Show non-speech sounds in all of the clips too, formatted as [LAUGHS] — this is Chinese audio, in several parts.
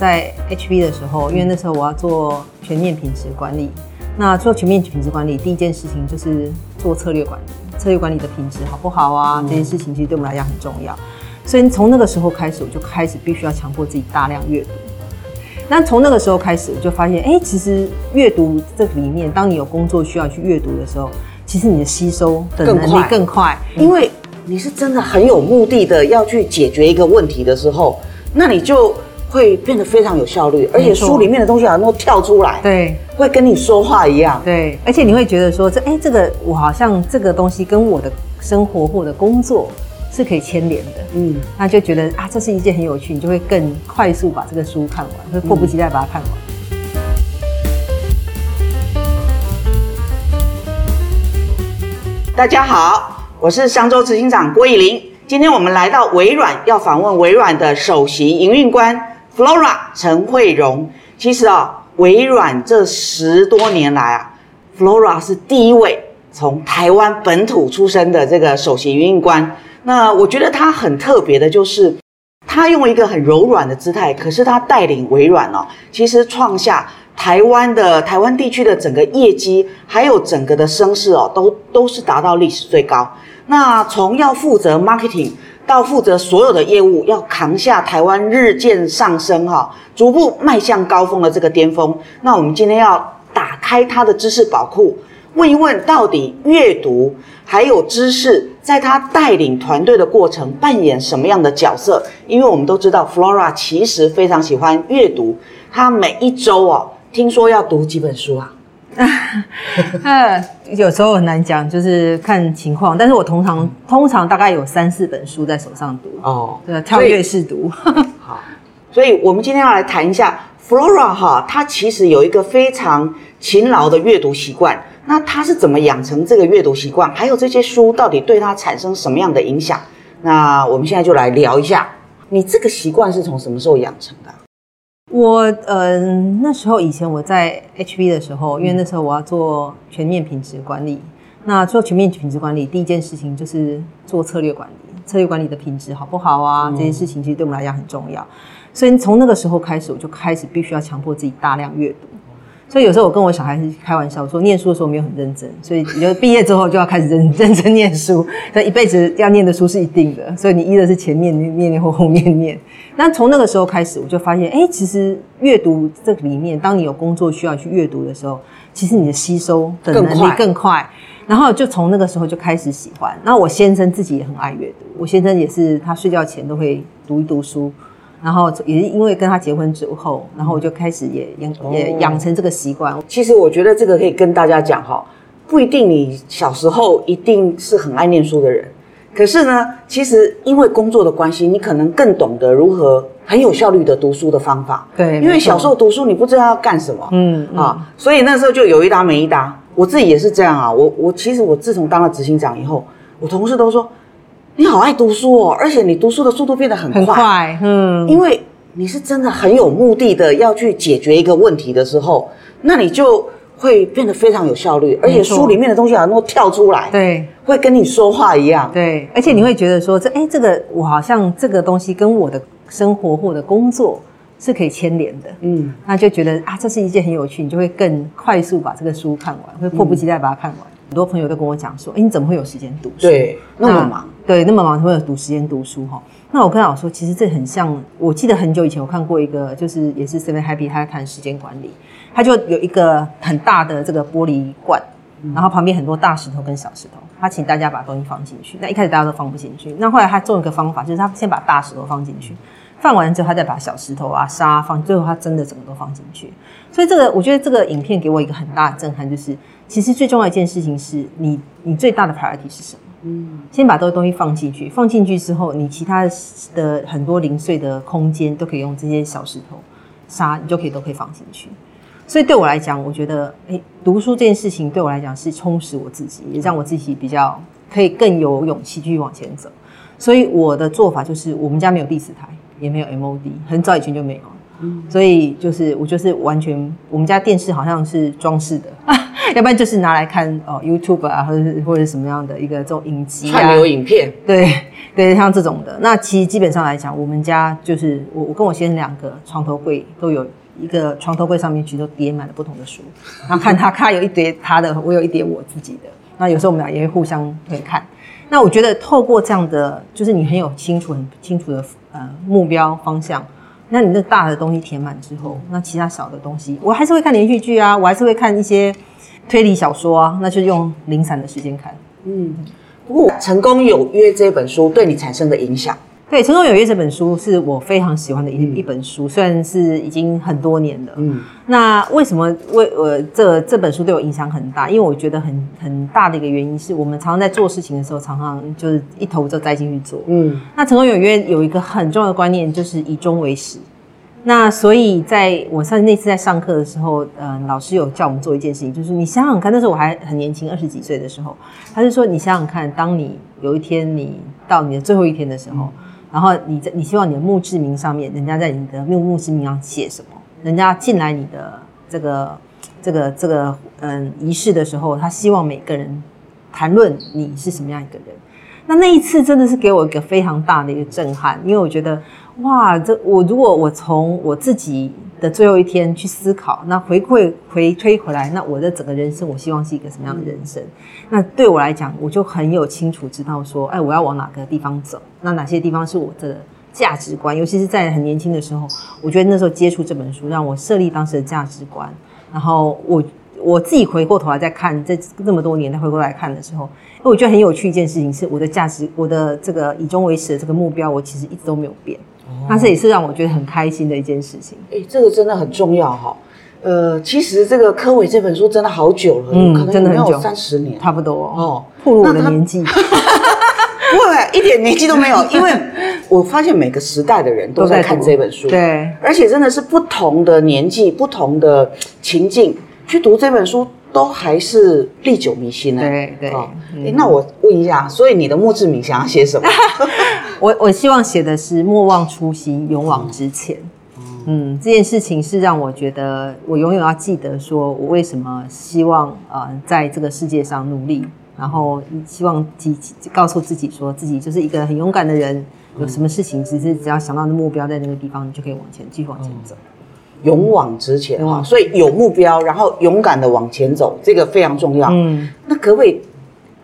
在 HB 的时候，因为那时候我要做全面品质管理，那做全面品质管理，第一件事情就是做策略管理，策略管理的品质好不好啊？这件事情其实对我们来讲很重要，所以从那个时候开始，我就开始必须要强迫自己大量阅读。那从那个时候开始，我就发现，哎，其实阅读这里面，当你有工作需要去阅读的时候，其实你的吸收的能力更快，因为你是真的很有目的的要去解决一个问题的时候，那你就会变得非常有效率，而且书里面的东西好像都跳出来，对，会跟你说话一样，对，而且你会觉得说，这哎，这个我好像这个东西跟我的生活或者工作。是可以牵连的，嗯，那就觉得啊，这是一件很有趣，你就会更快速把这个书看完，会迫不及待把它看完。大家好，我是商周执行长郭以玲，今天我们来到微软，要访问微软的首席营运官 Flora 陈慧荣。其实啊，微软这十多年来啊，Flora 是第一位从台湾本土出身的这个首席营运官。那我觉得他很特别的，就是他用一个很柔软的姿态，可是他带领微软哦，其实创下台湾的台湾地区的整个业绩，还有整个的声势哦，都都是达到历史最高。那从要负责 marketing 到负责所有的业务，要扛下台湾日渐上升哈，逐步迈向高峰的这个巅峰。那我们今天要打开他的知识宝库。问一问，到底阅读还有知识，在他带领团队的过程扮演什么样的角色？因为我们都知道，Flora 其实非常喜欢阅读，他每一周哦，听说要读几本书啊？[LAUGHS] 有时候很难讲，就是看情况。但是我通常通常大概有三四本书在手上读哦，对，跳跃式读。[LAUGHS] 好，所以我们今天要来谈一下 Flora 哈，她其实有一个非常勤劳的阅读习惯。那她是怎么养成这个阅读习惯？还有这些书到底对她产生什么样的影响？那我们现在就来聊一下，你这个习惯是从什么时候养成的？我呃那时候以前我在 HB 的时候，因为那时候我要做全面品质管理。那做全面品质管理，第一件事情就是做策略管理，策略管理的品质好不好啊？这件事情其实对我们来讲很重要。所以从那个时候开始，我就开始必须要强迫自己大量阅读。所以有时候我跟我小孩子开玩笑说，念书的时候没有很认真，所以你就毕业之后就要开始认 [LAUGHS] 认真念书。那一辈子要念的书是一定的，所以你一的是前面念念或后面念。那从那个时候开始，我就发现，哎，其实阅读这里面，当你有工作需要去阅读的时候，其实你的吸收的能力更快。然后就从那个时候就开始喜欢。那我先生自己也很爱阅读，我先生也是，他睡觉前都会读一读书。然后也是因为跟他结婚之后，然后我就开始也养也养成这个习惯。其实我觉得这个可以跟大家讲哈，不一定你小时候一定是很爱念书的人，可是呢，其实因为工作的关系，你可能更懂得如何很有效率的读书的方法。对，因为小时候读书你不知道要干什么，嗯啊，所以那时候就有一搭没一搭。我自己也是这样啊，我我其实我自从当了执行长以后，我同事都说。你好爱读书哦，而且你读书的速度变得很快，嗯，因为你是真的很有目的的要去解决一个问题的时候，那你就会变得非常有效率，而且书里面的东西好像都跳出来，对，会跟你说话一样，对，而且你会觉得说这哎，这个我好像这个东西跟我的生活或者工作是可以牵连的，嗯，那就觉得啊，这是一件很有趣，你就会更快速把这个书看完，会迫不及待把它看完。很多朋友都跟我讲说：“哎，你怎么会有时间读书？对，那么忙，对，那么忙会有读时间读书哈？那我跟他说，其实这很像，我记得很久以前我看过一个，就是也是 Seven Happy，他在谈时间管理，他就有一个很大的这个玻璃罐，然后旁边很多大石头跟小石头，他请大家把东西放进去。那一开始大家都放不进去，那后来他做一个方法，就是他先把大石头放进去，放完之后他再把小石头啊沙放，最后他真的整个都放进去。所以这个我觉得这个影片给我一个很大的震撼，就是。其实最重要一件事情是你，你最大的 priority 是什么？嗯，先把这个东西放进去，放进去之后，你其他的很多零碎的空间都可以用这些小石头、沙，你就可以都可以放进去。所以对我来讲，我觉得，哎，读书这件事情对我来讲是充实我自己，也让我自己比较可以更有勇气继续往前走。所以我的做法就是，我们家没有第四台，也没有 MOD，很早以前就没有。嗯，所以就是我就是完全，我们家电视好像是装饰的。[LAUGHS] [LAUGHS] 要不然就是拿来看哦 YouTube 啊，或者是或者什么样的一个这种影集啊串，流影片，对对，像这种的。那其实基本上来讲，我们家就是我我跟我先生两个床头柜都有一个床头柜上面其实都叠满了不同的书，然后看他他有一叠他的，我有一叠我自己的。那有时候我们俩也会互相会看。那我觉得透过这样的，就是你很有清楚、很清楚的呃目标方向，那你那大的东西填满之后，那其他小的东西，我还是会看连续剧啊，我还是会看一些推理小说啊，那就用零散的时间看。嗯不过《成功有约》这本书对你产生的影响，对，《成功有约》这本书是我非常喜欢的一、一本书，虽然是已经很多年了。嗯，那为什么为呃这这本书对我影响很大？因为我觉得很很大的一个原因是我们常常在做事情的时候，常常就是一头就栽进去做。嗯，那《成功有约》有一个很重要的观念，就是以终为始。那所以在我上那次在上课的时候，呃，老师有叫我们做一件事情，就是你想想看，那时候我还很年轻，二十几岁的时候，他就说你想想看，当你有一天你到你的最后一天的时候，然后你在你希望你的墓志铭上面，人家在你的墓墓志铭上写什么？人家进来你的这个这个这个嗯仪式的时候，他希望每个人谈论你是什么样一个人。那那一次真的是给我一个非常大的一个震撼，因为我觉得哇，这我如果我从我自己的最后一天去思考，那回馈回推回来，那我的整个人生，我希望是一个什么样的人生？那对我来讲，我就很有清楚知道说，哎，我要往哪个地方走？那哪些地方是我的价值观？尤其是在很年轻的时候，我觉得那时候接触这本书，让我设立当时的价值观。然后我我自己回过头来再看，这这么多年再回过来看的时候，我觉得很有趣一件事情是，我的价值，我的这个以终为始的这个目标，我其实一直都没有变。那这也是让我觉得很开心的一件事情。哎，这个真的很重要哈。呃，其实这个柯伟这本书真的好久了，嗯可能真的很久。有三十年。差不多哦。哦，暴露我的年纪，[LAUGHS] 不会，一点年纪都没有，[LAUGHS] 因为我发现每个时代的人都在看这本书，，对，而且真的是不同的年纪、不同的情境去读这本书，都还是历久弥新呢。对对哦嗯诶那我问一下，所以你的墓志铭想要写什么？[LAUGHS] 我我希望写的是莫忘初心，勇往直前。嗯，这件事情是让我觉得我永远要记得，说我为什么希望呃在这个世界上努力，然后希望自己告诉自己说自己就是一个很勇敢的人。有什么事情，只是只要想到的目标在那个地方，你就可以往前继续往前走。勇往直前哈，所以有目标，然后勇敢的往前走，这个非常重要。嗯，那可不可以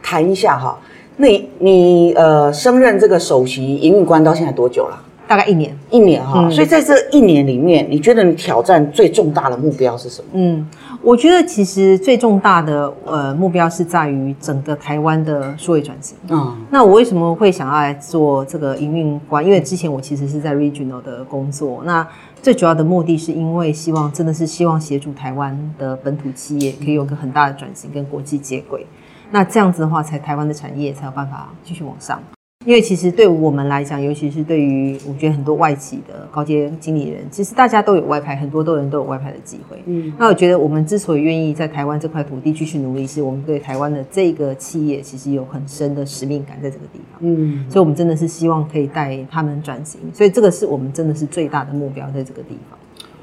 谈一下哈？那你你呃升任这个首席营运官到现在多久了？大概一年。一年哈，嗯所以在这一年里面，你觉得你挑战最重大的目标是什么？嗯，我觉得其实最重大的呃目标是在于整个台湾的数位转型。嗯那我为什么会想要来做这个营运官？因为之前我其实是在 regional 的工作，那最主要的目的是因为希望真的是希望协助台湾的本土企业可以有个很大的转型，跟国际接轨。那这样子的话，才台湾的产业才有办法继续往上。因为其实对我们来讲，尤其是对于我觉得很多外企的高阶经理人，其实大家都有外派，很多多人都有外派的机会。嗯那我觉得我们之所以愿意在台湾这块土地继续努力，是我们对台湾的这个企业其实有很深的使命感在这个地方。嗯所以，我们真的是希望可以带他们转型，所以这个是我们真的是最大的目标，在这个地方。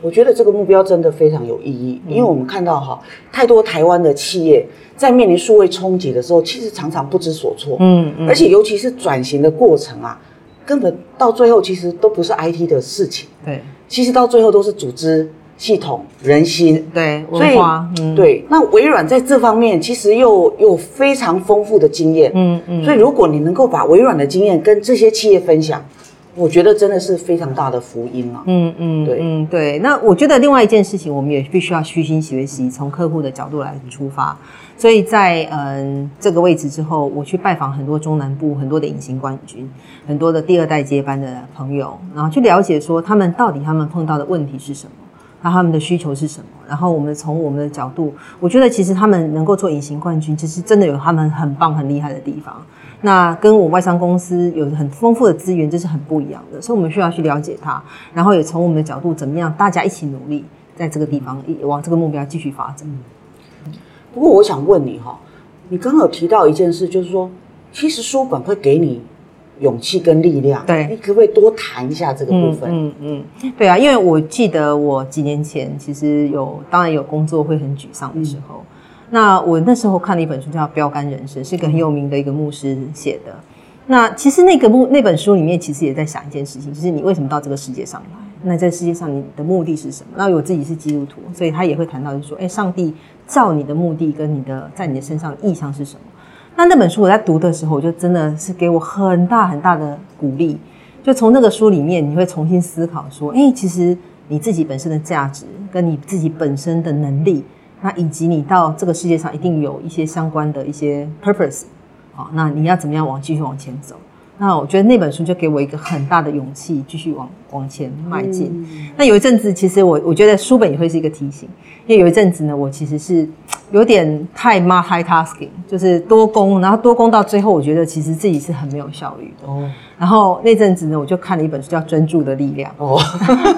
我觉得这个目标真的非常有意义，因为我们看到哈，太多台湾的企业在面临数位冲击的时候，其实常常不知所措，嗯嗯。而且尤其是转型的过程啊，根本到最后其实都不是 IT 的事情，对。其实到最后都是组织、系统、人心。对，所以文化，嗯，对，那微软在这方面其实又有非常丰富的经验，嗯嗯，所以如果你能够把微软的经验跟这些企业分享，我觉得真的是非常大的福音啊。嗯嗯，对嗯对。那我觉得另外一件事情，我们也必须要虚心学习，从客户的角度来出发。所以在嗯这个位置之后，我去拜访很多中南部很多的隐形冠军，很多的第二代接班的朋友，然后去了解说他们到底他们碰到的问题是什么。那他们的需求是什么？然后我们从我们的角度，我觉得其实他们能够做隐形冠军，其实真的有他们很棒、很厉害的地方。那跟我外商公司有很丰富的资源，这是很不一样的，所以我们需要去了解它，然后也从我们的角度怎么样，大家一起努力，在这个地方往这个目标继续发展。不过我想问你哈，你刚刚有提到一件事，就是说，其实书馆会给你勇气跟力量。对你可不可以多谈一下这个部分？嗯嗯嗯，对啊，因为我记得我几年前其实有，当然有工作会很沮丧的时候。那我那时候看了一本书叫《标杆人生》，是一个很有名的一个牧师写的。那其实那个牧那本书里面，其实也在想一件事情，就是你为什么到这个世界上来？那在世界上你的目的是什么？那我自己是基督徒，所以他也会谈到，就是说，哎，上帝造你的目的跟你的在你的身上的意向是什么？那那本书我在读的时候，我就真的是给我很大很大的鼓励。就从那个书里面，你会重新思考说，哎，其实你自己本身的价值，跟你自己本身的能力，那以及你到这个世界上一定有一些相关的一些 purpose。好，那你要怎么样往继续往前走？那我觉得那本书就给我一个很大的勇气，继续往往前迈进。那有一阵子，其实我我觉得书本也会是一个提醒，因为有一阵子呢，我其实是有点太 multitasking，就是多工，然后多工到最后，我觉得其实自己是很没有效率的。哦。然后那阵子呢，我就看了一本书叫《专注的力量》。哦。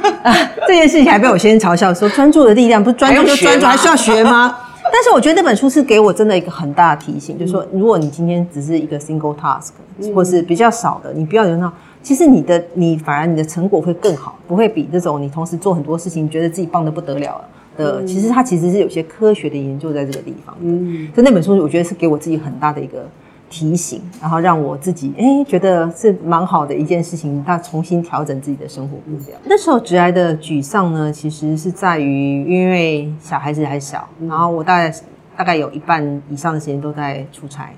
[LAUGHS] 这件事情还被我先生嘲笑说：“专注的力量不是专注就专注，还需要学吗？”但是我觉得那本书是给我真的一个很大的提醒，就是说，如果你今天只是一个 single task，或是比较少的，你不要有那，其实你的你反而你的成果会更好，不会比这种你同时做很多事情，觉得自己棒的不得了的。其实它其实是有些科学的研究在这个地方的。所以那本书我觉得是给我自己很大的一个。提醒，然后让我自己哎觉得是蛮好的一件事情，他重新调整自己的生活目标。那时候直来的沮丧呢，其实是在于因为小孩子还小，然后我大概大概有一半以上的时间都在出差，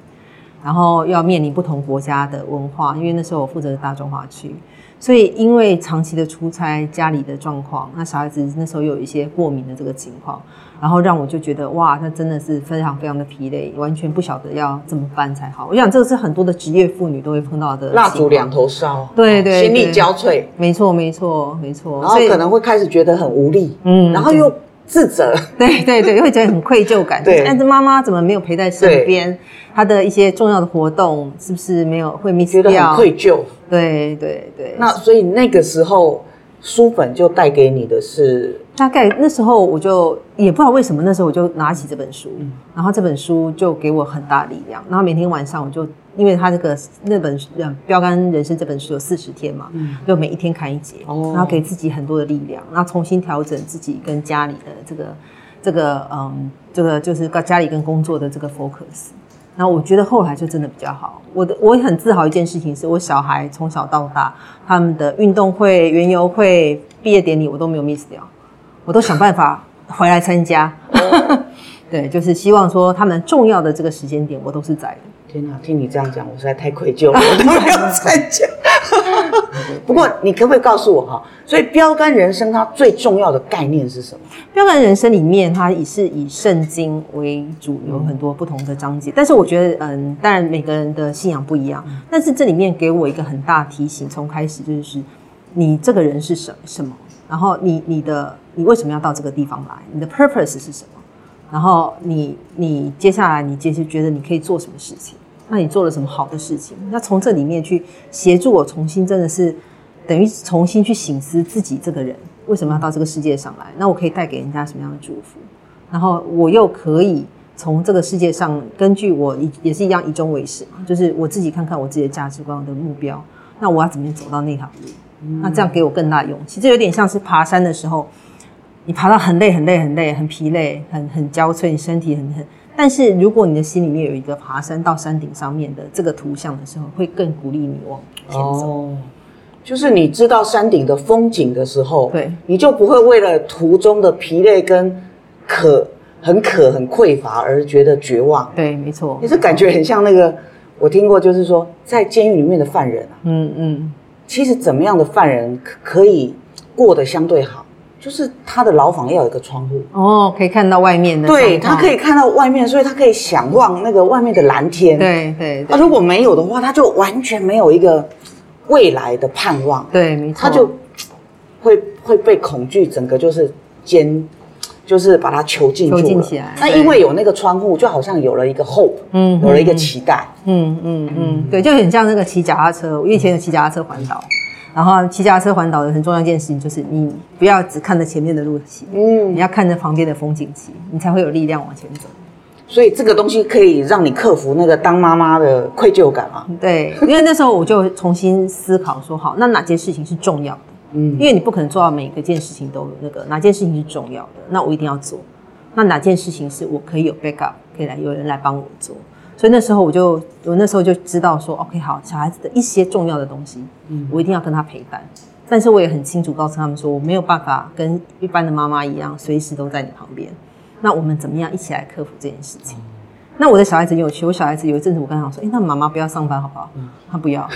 然后要面临不同国家的文化，因为那时候我负责大中华区。所以，因为长期的出差，家里的状况，那小孩子那时候有一些过敏的这个情况，然后让我就觉得哇，那真的是非常非常的疲累，完全不晓得要怎么办才好。我想这个是很多的职业妇女都会碰到的。蜡烛两头烧，对对，心力交瘁。没错没错没错。然后可能会开始觉得很无力，嗯，然后又自责，[LAUGHS] 对对对，会觉得很愧疚感，对，但是妈妈怎么没有陪在身边？她的一些重要的活动是不是没有会 miss 掉？觉得很愧疚。对对对，那所以那个时候书本就带给你的是，大概那时候我就也不知道为什么，那时候我就拿起这本书，然后这本书就给我很大力量。然后每天晚上我就，因为他这个那本《标杆人生》这本书有四十天嘛，就每一天看一节，然后给自己很多的力量，然后重新调整自己跟家里的这个这个嗯，这个就是跟家里跟工作的这个 focus。然后我觉得后来就真的比较好。我的我也很自豪一件事情，是我小孩从小到大他们的运动会、园游会、毕业典礼，我都没有 miss 掉，我都想办法回来参加。[LAUGHS] 对，就是希望说他们重要的这个时间点，我都是在的。天哪，听你这样讲，我实在太愧疚了，我都没有参加。不过，你可不可以告诉我哈？所以标杆人生它最重要的概念是什么？标杆人生里面，它也是以圣经为主，有很多不同的章节。但是我觉得，嗯，当然每个人的信仰不一样。但是这里面给我一个很大提醒，从开始就是你这个人是什什么，然后你你的你为什么要到这个地方来？你的 purpose 是什么？然后你你接下来你接着觉得你可以做什么事情？那你做了什么好的事情？那从这里面去协助我重新，真的是等于重新去醒思自己这个人为什么要到这个世界上来？那我可以带给人家什么样的祝福？然后我又可以从这个世界上，根据我也也是一样以终为始嘛，就是我自己看看我自己的价值观、我的目标，那我要怎么样走到那条路？那这样给我更大勇气。这有点像是爬山的时候，你爬到很累、很累、很累、很疲累、很很焦悴，你身体很很。但是如果你的心里面有一个爬山到山顶上面的这个图像的时候，会更鼓励你往前走。哦，就是你知道山顶的风景的时候，对，你就不会为了途中的疲累跟渴很渴很匮乏而觉得绝望。对，没错。你是感觉很像那个，我听过，就是说在监狱里面的犯人啊，嗯嗯，其实怎么样的犯人可以过得相对好？就是他的牢房要有一个窗户哦，可以看到外面的。对他可以看到外面，所以他可以想望那个外面的蓝天。对对。那如果没有的话，他就完全没有一个未来的盼望。对，没错。他就会会被恐惧，整个就是监，就是把他囚禁住了。起来。那因为有那个窗户，就好像有了一个 hope，嗯，有了一个期待。嗯嗯嗯，对，就很像那个骑脚踏车。我以前有骑脚踏车环岛。然后骑脚踏车环岛的很重要一件事情就是，你不要只看着前面的路骑，嗯，你要看着旁边的风景骑，你才会有力量往前走。所以这个东西可以让你克服那个当妈妈的愧疚感吗？对，因为那时候我就重新思考说，好，那哪件事情是重要的？嗯，因为你不可能做到每个件事情都有那个哪件事情是重要的，那我一定要做。那哪件事情是我可以有 backup 可以来有人来帮我做。所以那时候我就我那时候就知道说，OK，好，小孩子的一些重要的东西，嗯，我一定要跟他陪伴。但是我也很清楚告诉他们说，我没有办法跟一般的妈妈一样，随时都在你旁边。那我们怎么样一起来克服这件事情？那我的小孩子有趣，我小孩子有一阵子我跟他说，哎，那妈妈不要上班好不好？嗯他不要，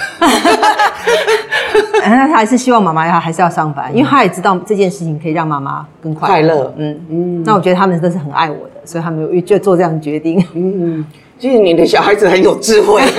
那 [LAUGHS] 他还是希望妈妈要还是要上班，因为他也知道这件事情可以让妈妈更快乐。嗯嗯。那我觉得他们都是很爱我的，所以他们有就做这样的决定。嗯。其实你的小孩子很有智慧，[LAUGHS]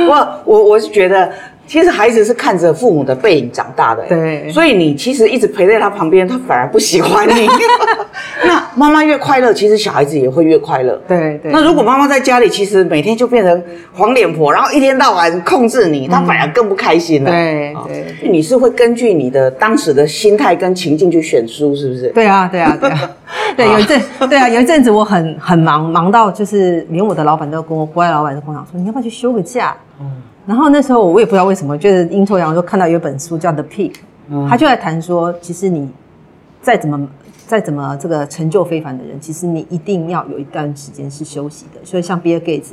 [LAUGHS] 我我我是觉得，其实孩子是看着父母的背影长大的，对，所以你其实一直陪在他旁边，他反而不喜欢你。[LAUGHS] 那妈妈越快乐，其实小孩子也会越快乐。对对。那如果妈妈在家里，其实每天就变成黄脸婆，然后一天到晚控制你，他反而更不开心了。对对。你是会根据你的当时的心态跟情境去选书，是不是？对啊，对啊，对啊。[LAUGHS] 对，有一阵，对啊，有一阵子我很很忙，忙到就是连我的老板都跟我国外老板都跟我讲说，你要不要去休个假？嗯，然后那时候我也不知道为什么，就是阴错阳错看到有一本书叫《The Peak》，他就在谈说，其实你再怎么再怎么这个成就非凡的人，其实你一定要有一段时间是休息的。所以像 Bill Gates，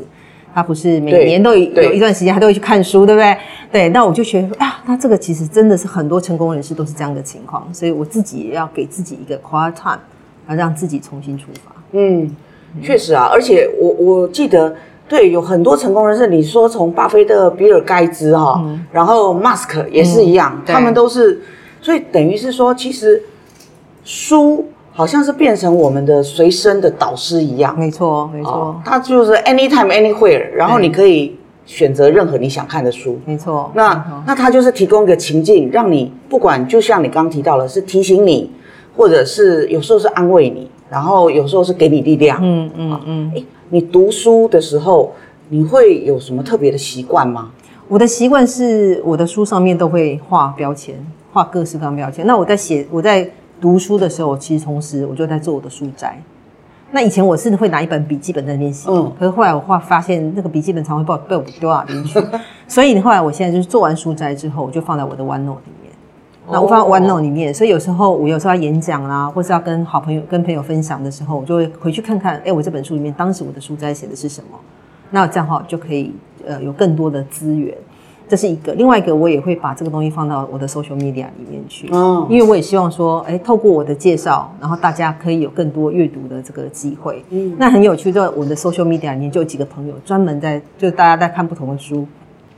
他不是每年都有一段时间他都会去看书，对不对？对，那我就觉得啊，那这个其实真的是很多成功人士都是这样的情况，所以我自己也要给自己一个 quiet time。要让自己重新出发。嗯，确实啊，而且我我记得，对，有很多成功人士，你说从巴菲特、比尔盖茨哈，然后 Musk 也是一样，他们都是，所以等于是说，其实书好像是变成我们的随身的导师一样。没错，没错，它就是 anytime anywhere，然后你可以选择任何你想看的书。没错，那那它就是提供一个情境，让你不管，就像你刚刚提到了，是提醒你。或者是有时候是安慰你，然后有时候是给你力量。嗯嗯嗯。哎，你读书的时候，你会有什么特别的习惯吗？我的习惯是，我的书上面都会画标签，画各式各样标签。那我在写，我在读书的时候，其实同时我就在做我的书斋。那以前我是会拿一本笔记本在练习，嗯，可是后来我画发现那个笔记本常会被被我丢到哪边去，[LAUGHS] 所以后来我现在就是做完书斋之后，我就放在我的 OneNote 里面。那我放在 OneNote 里面，所以有时候我有时候要演讲啦，或是要跟好朋友、跟朋友分享的时候，我就会回去看看，哎，我这本书里面当时我的书在写的是什么？那这样哈就可以呃有更多的资源，这是一个。另外一个，我也会把这个东西放到我的 social media 里面去，嗯，因为我也希望说，哎，透过我的介绍，然后大家可以有更多阅读的这个机会。嗯，那很有趣，就我的 social media 里面就有几个朋友专门在，就大家在看不同的书，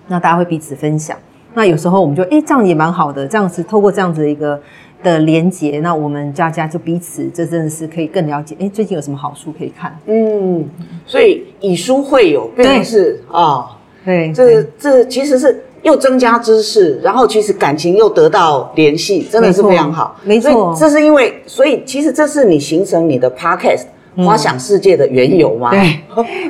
那大家会彼此分享。那有时候我们就哎，这样也蛮好的，这样子透过这样子一个的连接，那我们家家就彼此，这真的是可以更了解。哎，最近有什么好书可以看？嗯，所以以书会友，变成是啊，对，这这其实是又增加知识，然后其实感情又得到联系，真的是非常好。没错，这是因为，所以其实这是你形成你的 podcast 花想世界的缘由嘛？对，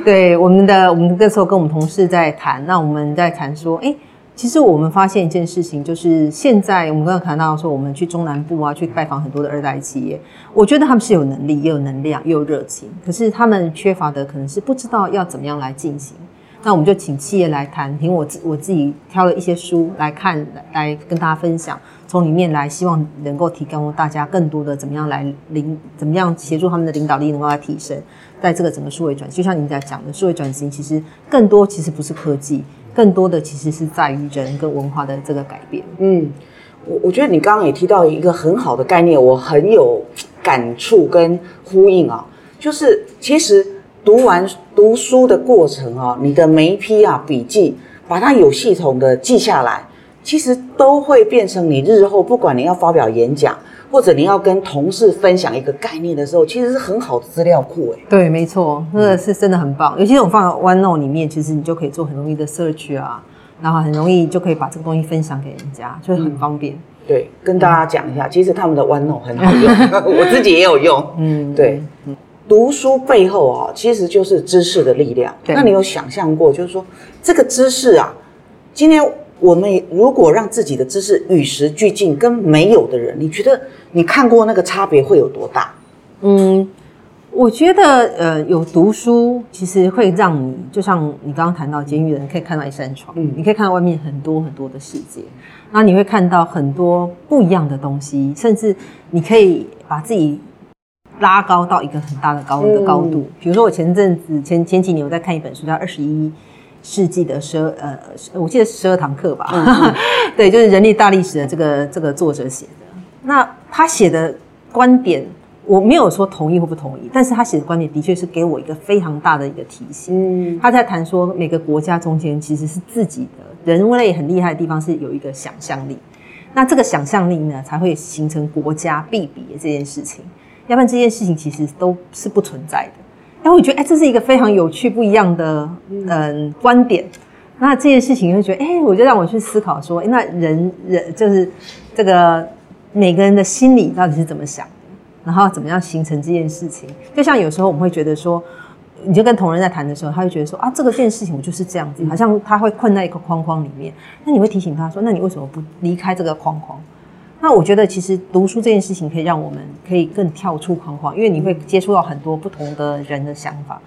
对，我们的我们那时候跟我们同事在谈，那我们在谈说，哎。其实我们发现一件事情，就是现在我们刚刚谈到说，我们去中南部啊，去拜访很多的二代企业，我觉得他们是有能力，也有能量，也有热情，可是他们缺乏的可能是不知道要怎么样来进行。那我们就请企业来谈，凭我自我自己挑了一些书来看，来跟大家分享，从里面来希望能够提供大家更多的怎么样来领，怎么样协助他们的领导力能够来提升，在这个整个数位转型，就像您在讲的数位转型，其实更多其实不是科技。更多的其实是在于人跟文化的这个改变。嗯，我我觉得你刚刚也提到一个很好的概念，我很有感触跟呼应啊，就是其实读完读书的过程啊，你的每一批啊笔记，把它有系统的记下来，其实都会变成你日后不管你要发表演讲。或者你要跟同事分享一个概念的时候，其实是很好的资料库哎。对，没错，那个是真的很棒。尤其是我放在 OneNote 里面，其实你就可以做很容易的 search 啊，然后很容易就可以把这个东西分享给人家，就很方便。对，跟大家讲一下，其实他们的 OneNote 很好用，[LAUGHS] 我自己也有用。嗯，对。读书背后啊，其实就是知识的力量。那你有想象过，就是说这个知识啊，今天。我们如果让自己的知识与时俱进，跟没有的人，你觉得你看过那个差别会有多大？嗯，我觉得呃，有读书其实会让你，就像你刚刚谈到监狱人可以看到一扇窗，嗯，你可以看到外面很多很多的世界，然后你会看到很多不一样的东西，甚至你可以把自己拉高到一个很大的高的高度。比如说我前阵子前前几年我在看一本书叫《二十一世纪的十二呃，我记得十二堂课吧，[LAUGHS] 对，就是人力大历史的这个这个作者写的。那他写的观点，我没有说同意或不同意，但是他写的观点的确是给我一个非常大的一个提醒。他在谈说每个国家中间其实是自己的人类很厉害的地方是有一个想象力。那这个想象力呢，才会形成国家必比的这件事情，要不然这件事情其实都是不存在的。然后我觉得，哎，这是一个非常有趣、不一样的嗯观点。那这件事情就觉得，哎，我就让我去思考说，那人人就是这个每个人的心理到底是怎么想的，然后怎么样形成这件事情？就像有时候我们会觉得说。你就跟同仁在谈的时候，他会觉得说啊，这个件事情我就是这样子，好像他会困在一个框框里面。那你会提醒他说，那你为什么不离开这个框框？那我觉得其实读书这件事情可以让我们可以更跳出框框，因为你会接触到很多不同的人的想法。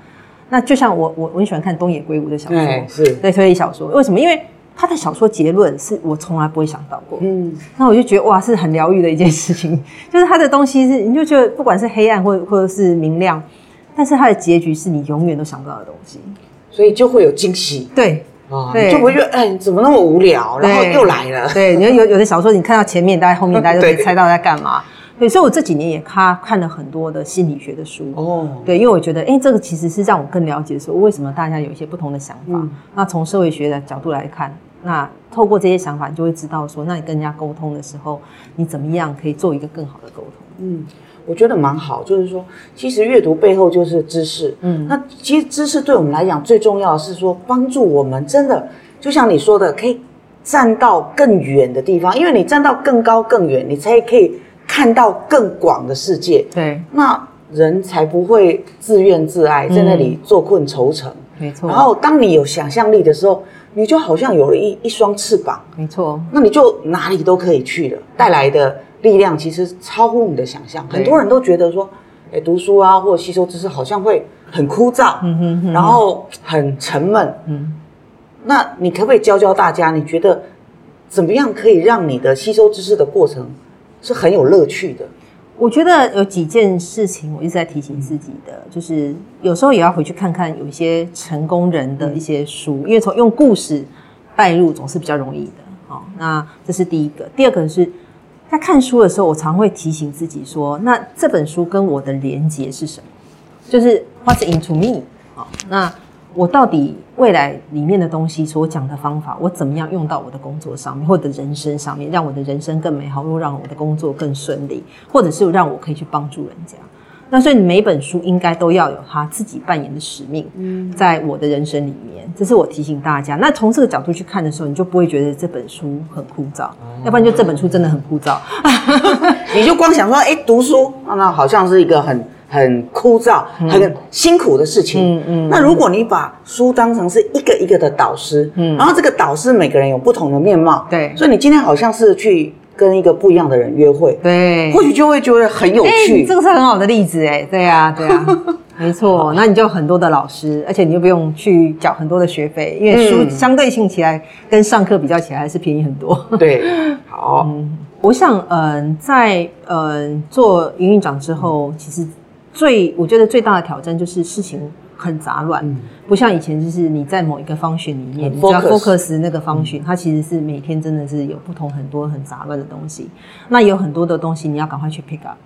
那就像我我我很喜欢看东野圭吾的小说，是对推理小说。为什么？因为他的小说结论是我从来不会想到过。嗯，那我就觉得哇，是很疗愈的一件事情。[LAUGHS] 就是他的东西是，你就觉得不管是黑暗或或者是明亮。但是他的结局是你永远都想不到的东西，所以就会有惊喜。对，啊，就不会觉得哎，怎么那么无聊？然后又来了。对，你有有的小说，你看到前面，大概后面大家就可以猜到在干嘛。[LAUGHS] 对，所以我这几年也看看了很多的心理学的书。哦，对，因为我觉得，哎，这个其实是让我更了解说，为什么大家有一些不同的想法。那从社会学的角度来看，那透过这些想法，你就会知道说，那你跟人家沟通的时候，你怎么样可以做一个更好的沟通？嗯。我觉得蛮好，就是说，其实阅读背后就是知识。嗯，那其实知识对我们来讲最重要的是说，帮助我们真的，就像你说的，可以站到更远的地方，因为你站到更高更远，你才可以看到更广的世界。对，那人才不会自怨自艾，在那里坐困愁城。没错。然后，当你有想象力的时候，你就好像有了一一双翅膀。没错。那你就哪里都可以去了，带来的。力量其实超乎你的想象，很多人都觉得说，哎，读书啊或者吸收知识好像会很枯燥，嗯哼，然后很沉闷，嗯，那你可不可以教教大家，你觉得怎么样可以让你的吸收知识的过程是很有乐趣的？我觉得有几件事情我一直在提醒自己的，就是有时候也要回去看看有一些成功人的一些书，因为从用故事带入总是比较容易的。好，那这是第一个，第二个是。在看书的时候，我常会提醒自己说：“那这本书跟我的连接是什么？就是 What's into me？好，那我到底未来里面的东西所讲的方法，我怎么样用到我的工作上面，或者人生上面，让我的人生更美好，又让我的工作更顺利，或者是让我可以去帮助人家。”那所以每本书应该都要有他自己扮演的使命，在我的人生里面，这是我提醒大家。那从这个角度去看的时候，你就不会觉得这本书很枯燥，要不然就这本书真的很枯燥。[LAUGHS] 你就光想说，哎，读书那好像是一个很很枯燥、很辛苦的事情。嗯嗯。那如果你把书当成是一个一个的导师，嗯，然后这个导师每个人有不同的面貌，对，所以你今天好像是去。跟一个不一样的人约会，对，或许就会觉得很有趣。这个是很好的例子，哎，对啊，对啊，[LAUGHS] 没错。那你就很多的老师，而且你就不用去缴很多的学费，因为书相对性起来跟上课比较起来还是便宜很多。对，[LAUGHS] 好。我想，嗯，在嗯做营运长之后，其实最我觉得最大的挑战就是事情。很杂乱，不像以前，就是你在某一个方选里面，你要 focus 那个方选，它其实是每天真的是有不同很多很杂乱的东西。那有很多的东西你要赶快去 pick up。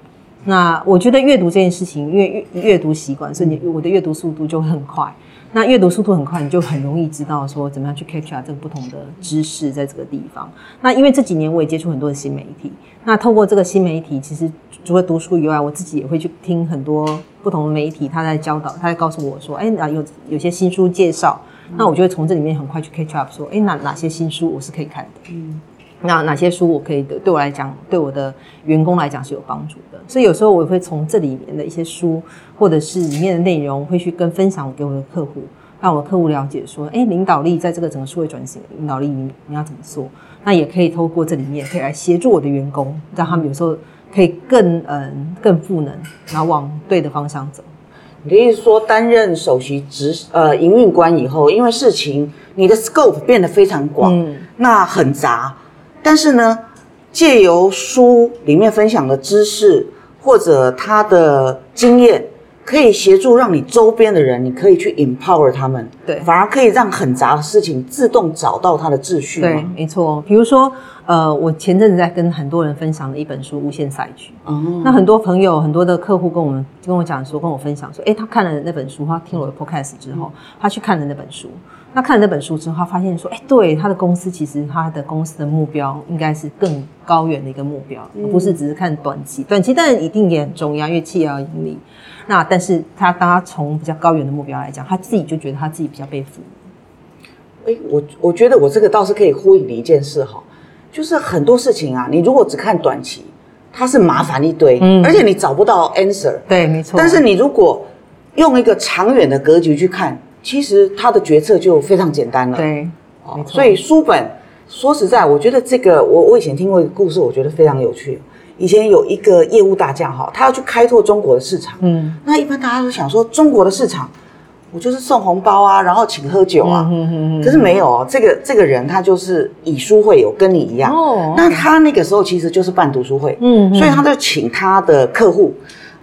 那我觉得阅读这件事情，因为阅阅读习惯，所以你我的阅读速度就会很快。那阅读速度很快，你就很容易知道说怎么样去 catch up 这个不同的知识在这个地方。那因为这几年我也接触很多的新媒体，那透过这个新媒体，其实除了读书以外，我自己也会去听很多不同的媒体，他在教导，他在告诉我说，哎，哪有有些新书介绍，那我就会从这里面很快去 catch up，说，哎，哪哪些新书我是可以看的。嗯。那哪些书我可以的？对我来讲，对我的员工来讲是有帮助的。所以有时候我会从这里面的一些书，或者是里面的内容，会去跟分享给我的客户，让我的客户了解说：，哎，领导力在这个整个数位转型，领导力你你要怎么做？那也可以透过这里面，可以来协助我的员工，让他们有时候可以更嗯更赋能，然后往对的方向走。你的意思说，担任首席执呃营运官以后，因为事情你的 scope 变得非常广，那很杂。但是呢，借由书里面分享的知识，或者他的经验，可以协助让你周边的人，你可以去 empower 他们，对反而可以让很杂的事情自动找到它的秩序对，嘛。没错。比如说，呃，我前阵子在跟很多人分享了一本书《无限赛局》，哦，那很多朋友、很多的客户跟我们跟我讲说，跟我分享说，哎，他看了那本书，他听了我的 podcast 之后，他去看了那本书。那看了那本书之后，他发现说，哎，对，他的公司其实他的公司的目标应该是更高远的一个目标，而不是只是看短期。短期当然一定也很重要，因为企业要盈利。那但是他当他从比较高远的目标来讲，他自己就觉得他自己比较被服务。哎，我我觉得我这个倒是可以呼应你一件事哈，就是很多事情啊，你如果只看短期，它是麻烦一堆，嗯而且你找不到 answer。对，没错。但是你如果用一个长远的格局去看，其实他的决策就非常简单了。对，哦没错所以书本说实在，我觉得这个我我以前听过一个故事，我觉得非常有趣。以前有一个业务大将哈，他要去开拓中国的市场，嗯那一般大家都想说中国的市场，我就是送红包啊，然后请喝酒啊。嗯嗯可是没有哦，这个这个人他就是以书会友，跟你一样。哦那他那个时候其实就是办读书会，嗯所以他就请他的客户，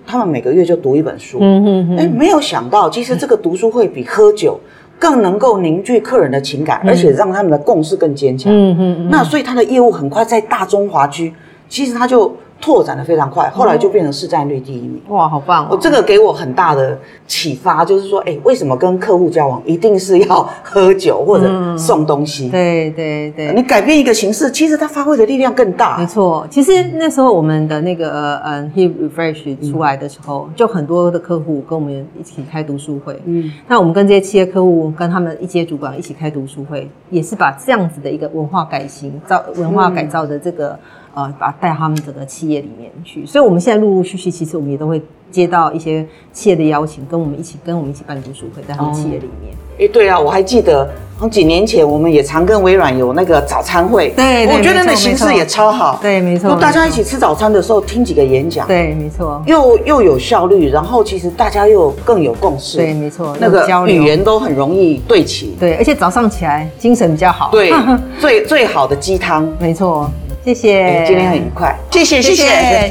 他们每个月就读一本书。嗯嗯哎，没有想到，其实这个读书会比喝酒更能够凝聚客人的情感，而且让他们的共识更坚强。嗯嗯那所以他的业务很快在大中华区，其实他就拓展的非常快，后来就变成市占率第一名。哇，好棒我哦！这个给我很大的启发，就是说，哎，为什么跟客户交往一定是要喝酒或者送东西？对对对，你改变一个形式，其实它发挥的力量更大。没错，其实那时候我们的那个嗯 He Refresh 出来的时候，就很多的客户跟我们一起开读书会。嗯，那我们跟这些企业客户跟他们一些主管一起开读书会，也是把这样子的一个文化改型、造文化改造的这个、呃，把它带他们整个企业里面去。所以我们现在陆陆续续，其实我们也都会接到一些企业的邀请，跟我们一起跟我们一起办读书会，在他们企业里面。哎，对啊，我还记得，从几年前我们也常跟微软有那个早餐会，对对我觉得那形式也超好。对，没错，就大家一起吃早餐的时候听几个演讲，对，没错，又又有效率，然后其实大家又更有共识，对，没错，那个语言都很容易对齐。对，而且早上起来精神比较好。对，[LAUGHS] 最最好的鸡汤。没错，谢谢。哎今天很愉快，谢谢谢谢。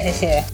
谢谢。